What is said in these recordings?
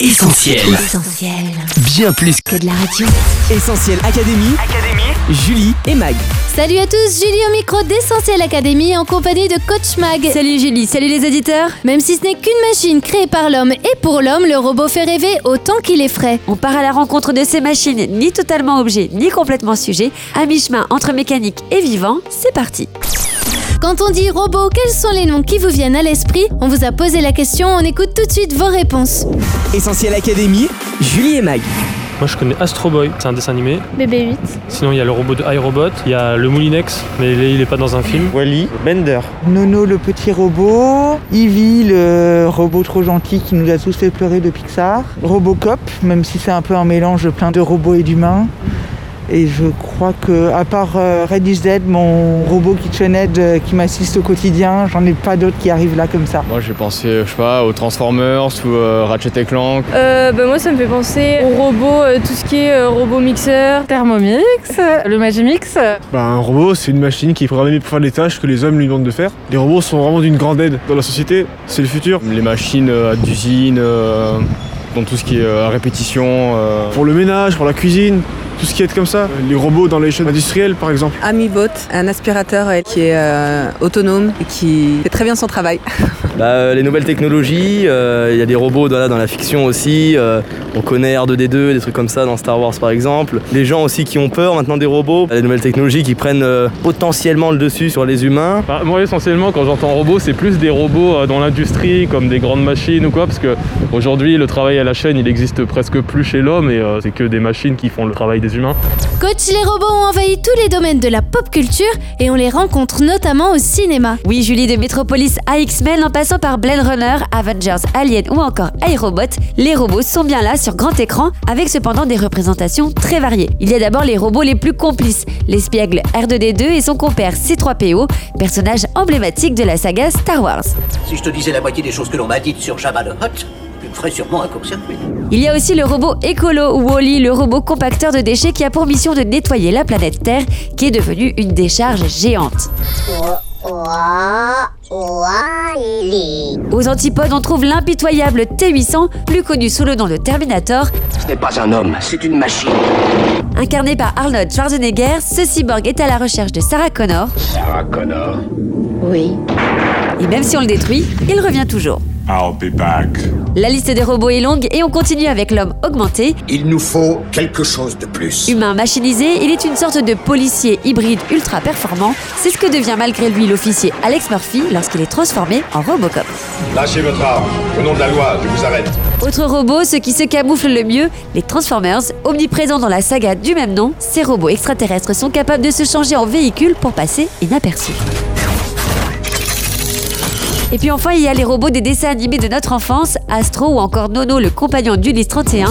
Essentiel. Essentiel. Bien plus Que de la radio. Essentiel Académie. Julie et Mag. Salut à tous, Julie au micro d'Essentiel Academy en compagnie de Coach Mag. Salut Julie, salut les éditeurs. Même si ce n'est qu'une machine créée par l'homme et pour l'homme, le robot fait rêver autant qu'il est frais. On part à la rencontre de ces machines, ni totalement objet, ni complètement sujet, à mi-chemin entre mécanique et vivant. C'est parti. Quand on dit robot, quels sont les noms qui vous viennent à l'esprit? On vous a posé la question, on écoute tout de suite vos réponses. Essentiel Académie. Julie et Mag. Moi je connais Astro Boy, c'est un dessin animé. BB8. Sinon il y a le robot de iRobot, il y a le Moulinex, mais il est, il est pas dans un film. Wally, Bender. Nono le petit robot, Ivy le robot trop gentil qui nous a tous fait pleurer de Pixar, Robocop, même si c'est un peu un mélange plein de robots et d'humains. Et je crois que, à part euh, Red is Dead, mon robot KitchenAid euh, qui m'assiste au quotidien, j'en ai pas d'autres qui arrivent là comme ça. Moi j'ai pensé, je sais pas, aux Transformers ou euh, Ratchet et Clank. Euh, bah, moi ça me fait penser aux robots, euh, tout ce qui est euh, robot mixeur, Thermomix, le Magimix. Bah, un robot, c'est une machine qui est programmée pour faire les tâches que les hommes lui demandent de faire. Les robots sont vraiment d'une grande aide dans la société, c'est le futur. Les machines euh, d'usine, euh, dans tout ce qui est euh, répétition. euh, Pour le ménage, pour la cuisine, tout ce qui est comme ça. Les robots dans les chaînes industrielles, par exemple. AmiBot, un aspirateur euh, qui est euh, autonome et qui fait très bien son travail. Bah, euh, les nouvelles technologies, euh, il y a des robots dans, la- dans la fiction aussi. euh, on connaît R2D2, des trucs comme ça dans Star Wars par exemple. Les gens aussi qui ont peur maintenant des robots, les nouvelles technologies qui prennent euh, potentiellement le dessus sur les humains. Bah, moi essentiellement quand j'entends robot c'est plus des robots euh, dans l'industrie comme des grandes machines ou quoi parce que aujourd'hui le travail à la chaîne il existe presque plus chez l'homme et euh, c'est que des machines qui font le travail des humains. Coach, les robots ont envahi tous les domaines de la pop culture et on les rencontre notamment au cinéma. Oui, Julie de Metropolis à X-Men en passant par Blade Runner, Avengers, Alien ou encore iRobot, les robots sont bien là sur grand écran avec cependant des représentations très variées. Il y a d'abord les robots les plus complices, l'espiègle R2D2 et son compère C3PO, personnage emblématique de la saga Star Wars. Si je te disais la moitié des choses que l'on m'a dites sur Jabba le Hutt, tu me ferais sûrement un court-circuit. Il y a aussi le robot écolo Wally, le robot compacteur de déchets qui a pour mission de nettoyer la planète Terre qui est devenue une décharge géante. Aux antipodes, on trouve l'impitoyable T800, plus connu sous le nom de Terminator, Ce n'est pas un homme, c'est une machine. incarné par Arnold Schwarzenegger. Ce cyborg est à la recherche de Sarah Connor, Sarah Connor. Oui. et même si on le détruit, il revient toujours. I'll be back. La liste des robots est longue et on continue avec l'homme augmenté. Il nous faut quelque chose de plus. Humain machinisé, il est une sorte de policier hybride ultra performant. C'est ce que devient malgré lui l'officier Alex Murphy lorsqu'il est transformé en Robocop. Lâchez votre arme. Au nom de la loi, je vous arrête. Autre robot, ceux qui se camouflent le mieux, les Transformers, omniprésents dans la saga du même nom, ces robots extraterrestres sont capables de se changer en véhicule pour passer inaperçus. Et puis enfin, il y a les robots des dessins animés de notre enfance, Astro ou encore Nono, le compagnon d'Ulysse 31.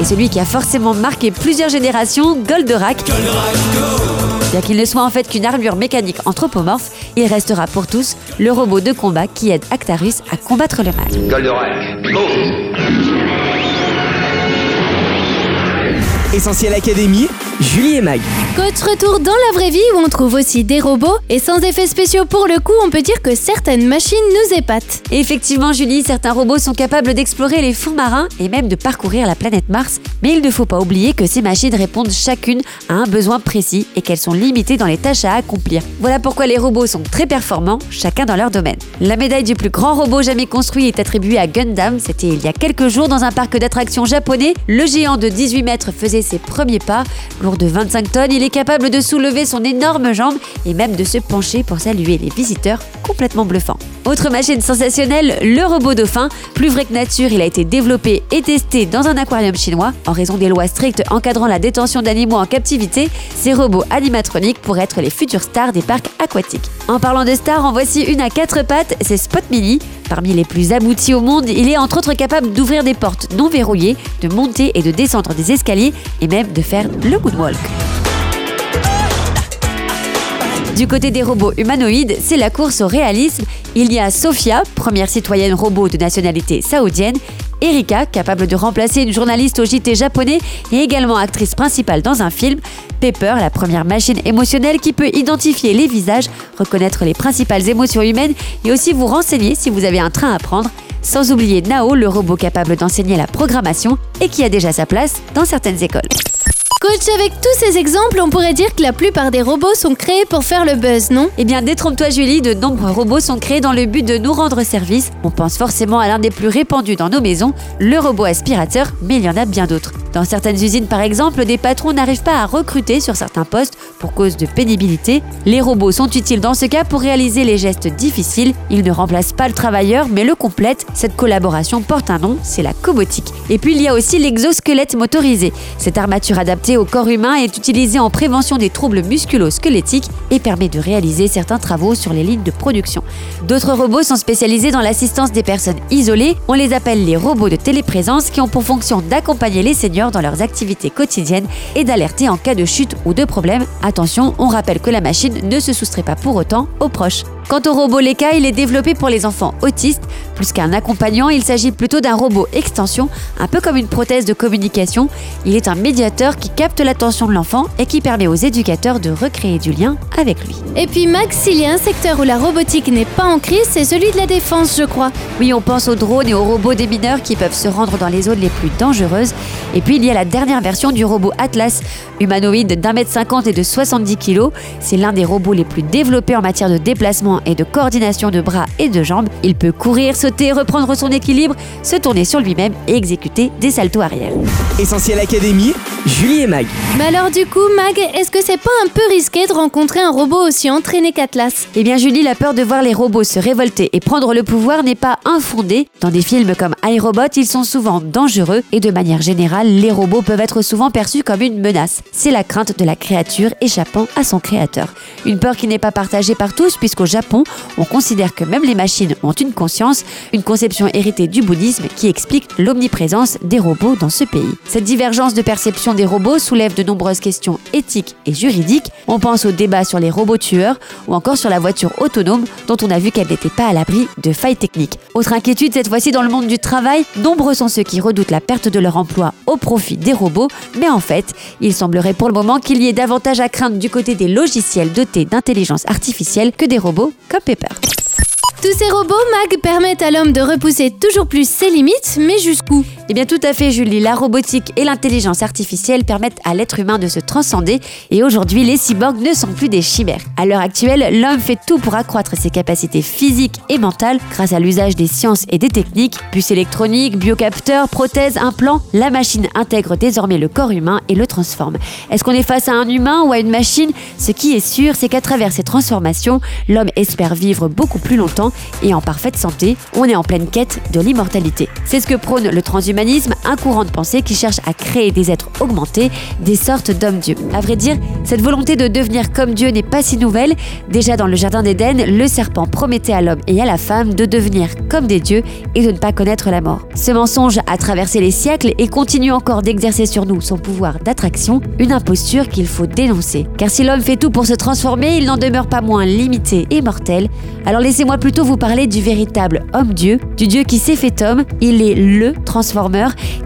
Et celui qui a forcément marqué plusieurs générations, Goldorak. Bien qu'il ne soit en fait qu'une armure mécanique anthropomorphe, il restera pour tous le robot de combat qui aide Actarus à combattre le mal. Goldorak. Essentiel Académie. Julie et Mag. Coach, retour dans la vraie vie où on trouve aussi des robots et sans effets spéciaux pour le coup, on peut dire que certaines machines nous épatent. Et effectivement, Julie, certains robots sont capables d'explorer les fonds marins et même de parcourir la planète Mars. Mais il ne faut pas oublier que ces machines répondent chacune à un besoin précis et qu'elles sont limitées dans les tâches à accomplir. Voilà pourquoi les robots sont très performants, chacun dans leur domaine. La médaille du plus grand robot jamais construit est attribuée à Gundam. C'était il y a quelques jours dans un parc d'attractions japonais. Le géant de 18 mètres faisait ses premiers pas. Lourd de 25 tonnes, il est capable de soulever son énorme jambe et même de se pencher pour saluer les visiteurs complètement bluffant. Autre machine sensationnelle, le robot dauphin. Plus vrai que nature, il a été développé et testé dans un aquarium chinois. En raison des lois strictes encadrant la détention d'animaux en captivité, ces robots animatroniques pourraient être les futurs stars des parcs aquatiques. En parlant de stars, en voici une à quatre pattes, c'est Spot Mini. Parmi les plus aboutis au monde, il est entre autres capable d'ouvrir des portes non verrouillées, de monter et de descendre des escaliers et même de faire le moonwalk. Du côté des robots humanoïdes, c'est la course au réalisme. Il y a Sophia, première citoyenne robot de nationalité saoudienne, Erika, capable de remplacer une journaliste au JT japonais et également actrice principale dans un film. Pepper, la première machine émotionnelle qui peut identifier les visages, reconnaître les principales émotions humaines et aussi vous renseigner si vous avez un train à prendre. Sans oublier Nao, le robot capable d'enseigner la programmation et qui a déjà sa place dans certaines écoles. Coach, avec tous ces exemples, on pourrait dire que la plupart des robots sont créés pour faire le buzz, non? Eh bien, détrompe-toi Julie, de nombreux robots sont créés dans le but de nous rendre service. On pense forcément à l'un des plus répandus dans nos maisons, le robot aspirateur, mais il y en a bien d'autres. Dans certaines usines, par exemple, des patrons n'arrivent pas à recruter sur certains postes pour cause de pénibilité. Les robots sont utiles dans ce cas pour réaliser les gestes difficiles. Ils ne remplacent pas le travailleur, mais le complètent. Cette collaboration porte un nom, c'est la cobotique. Et puis il y a aussi l'exosquelette motorisé. Cette armature adaptée au corps humain est utilisée en prévention des troubles musculo-squelettiques et permet de réaliser certains travaux sur les lignes de production. D'autres robots sont spécialisés dans l'assistance des personnes isolées. On les appelle les robots de téléprésence qui ont pour fonction d'accompagner les seniors dans leurs activités quotidiennes et d'alerter en cas de chute ou de problème. Attention, on rappelle que la machine ne se soustrait pas pour autant aux proches. Quant au robot Leka, il est développé pour les enfants autistes. Plus qu'un accompagnant, il s'agit plutôt d'un robot extension, un peu comme une prothèse de communication. Il est un médiateur qui capte l'attention de l'enfant et qui permet aux éducateurs de recréer du lien avec lui. Et puis Max, s'il y a un secteur où la robotique n'est pas en crise, c'est celui de la défense, je crois. Oui, on pense aux drones et aux robots des mineurs qui peuvent se rendre dans les zones les plus dangereuses. Et puis il y a la dernière version du robot Atlas, humanoïde d'un mètre cinquante et de 70 kg. C'est l'un des robots les plus développés en matière de déplacement et de coordination de bras et de jambes. Il peut courir, sauter, reprendre son équilibre, se tourner sur lui-même et exécuter des saltos arrière. Essentiel Académie, Julie et Mag. Mais alors du coup, Mag, est-ce que c'est pas un peu risqué de rencontrer un robot aussi entraîné qu'Atlas? Eh bien Julie, la peur de voir les robots se révolter et prendre le pouvoir n'est pas infondée. Dans des films comme iRobot, ils sont souvent dangereux et de manière générale, les robots peuvent être souvent perçus comme une menace. C'est la crainte de la créature échappant à son créateur. Une peur qui n'est pas partagée par tous puisqu'au Japon, on considère que même les machines ont une conscience, une conception héritée du bouddhisme qui explique l'omniprésence des robots dans ce pays. Cette divergence de perception des robots soulève de nombreuses questions éthiques et juridiques. On pense au débat sur les robots tueurs ou encore sur la voiture autonome dont on a vu qu'elle n'était pas à l'abri de failles techniques. Autre inquiétude cette fois-ci dans le monde du travail, nombreux sont ceux qui redoutent la perte de leur emploi au profit des robots, mais en fait, il semblerait pour le moment qu'il y ait davantage à craindre du côté des logiciels dotés d'intelligence artificielle que des robots comme Pepper. Tous ces robots, Mag, permettent à l'homme de repousser toujours plus ses limites, mais jusqu'où? Eh bien tout à fait Julie, la robotique et l'intelligence artificielle permettent à l'être humain de se transcender et aujourd'hui les cyborgs ne sont plus des chimères. À l'heure actuelle, l'homme fait tout pour accroître ses capacités physiques et mentales grâce à l'usage des sciences et des techniques, puces électroniques, biocapteurs, prothèses, implants, la machine intègre désormais le corps humain et le transforme. Est-ce qu'on est face à un humain ou à une machine? Ce qui est sûr, c'est qu'à travers ces transformations, l'homme espère vivre beaucoup plus longtemps et en parfaite santé, on est en pleine quête de l'immortalité. C'est ce que prône le transhumanisme, un courant de pensée qui cherche à créer des êtres augmentés, des sortes d'hommes-dieux. À vrai dire, cette volonté de devenir comme Dieu n'est pas si nouvelle. Déjà dans le Jardin d'Éden, le serpent promettait à l'homme et à la femme de devenir comme des dieux et de ne pas connaître la mort. Ce mensonge a traversé les siècles et continue encore d'exercer sur nous son pouvoir d'attraction, une imposture qu'il faut dénoncer. Car si l'homme fait tout pour se transformer, il n'en demeure pas moins limité et mortel. Alors laissez-moi plutôt vous parler du véritable homme-dieu, du dieu qui s'est fait homme. Il est le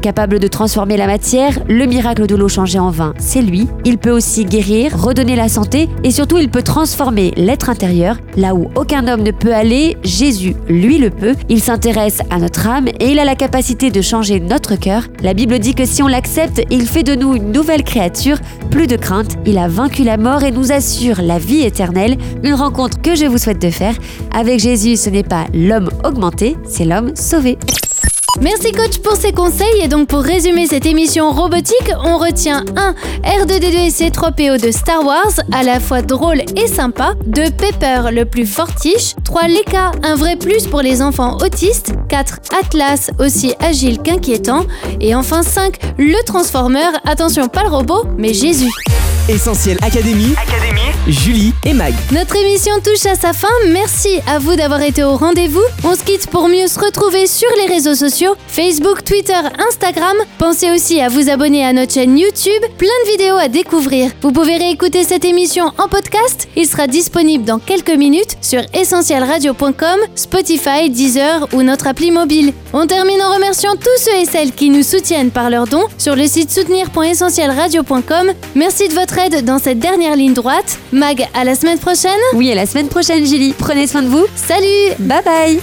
capable de transformer la matière, le miracle de l'eau changée en vin, c'est lui. Il peut aussi guérir, redonner la santé et surtout il peut transformer l'être intérieur. Là où aucun homme ne peut aller, Jésus, lui, le peut. Il s'intéresse à notre âme et il a la capacité de changer notre cœur. La Bible dit que si on l'accepte, il fait de nous une nouvelle créature, plus de crainte. Il a vaincu la mort et nous assure la vie éternelle. Une rencontre que je vous souhaite de faire. Avec Jésus, ce n'est pas l'homme augmenté, c'est l'homme sauvé. Merci coach pour ces conseils et donc pour résumer cette émission robotique, on retient 1. R2D2 et C3PO de Star Wars, à la fois drôle et sympa, 2. Pepper, le plus fortiche, 3. Leka, un vrai plus pour les enfants autistes, 4. Atlas, aussi agile qu'inquiétant, et enfin 5. Le Transformer, attention pas le robot, mais Jésus. Essentiel Académie. Julie et Mag. Notre émission touche à sa fin. Merci à vous d'avoir été au rendez-vous. On se quitte pour mieux se retrouver sur les réseaux sociaux Facebook, Twitter, Instagram. Pensez aussi à vous abonner à notre chaîne YouTube. Plein de vidéos à découvrir. Vous pouvez réécouter cette émission en podcast. Il sera disponible dans quelques minutes sur essentielradio.com, Spotify, Deezer ou notre appli mobile. On termine en remerciant tous ceux et celles qui nous soutiennent par leurs dons sur le site soutenir.essentielradio.com. Merci de votre aide dans cette dernière ligne droite. Mag, à la semaine prochaine. Oui, à la semaine prochaine, Julie. Prenez soin de vous. Salut Bye bye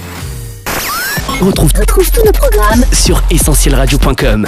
On retrouve, tous nos programmes sur essentielradio.com.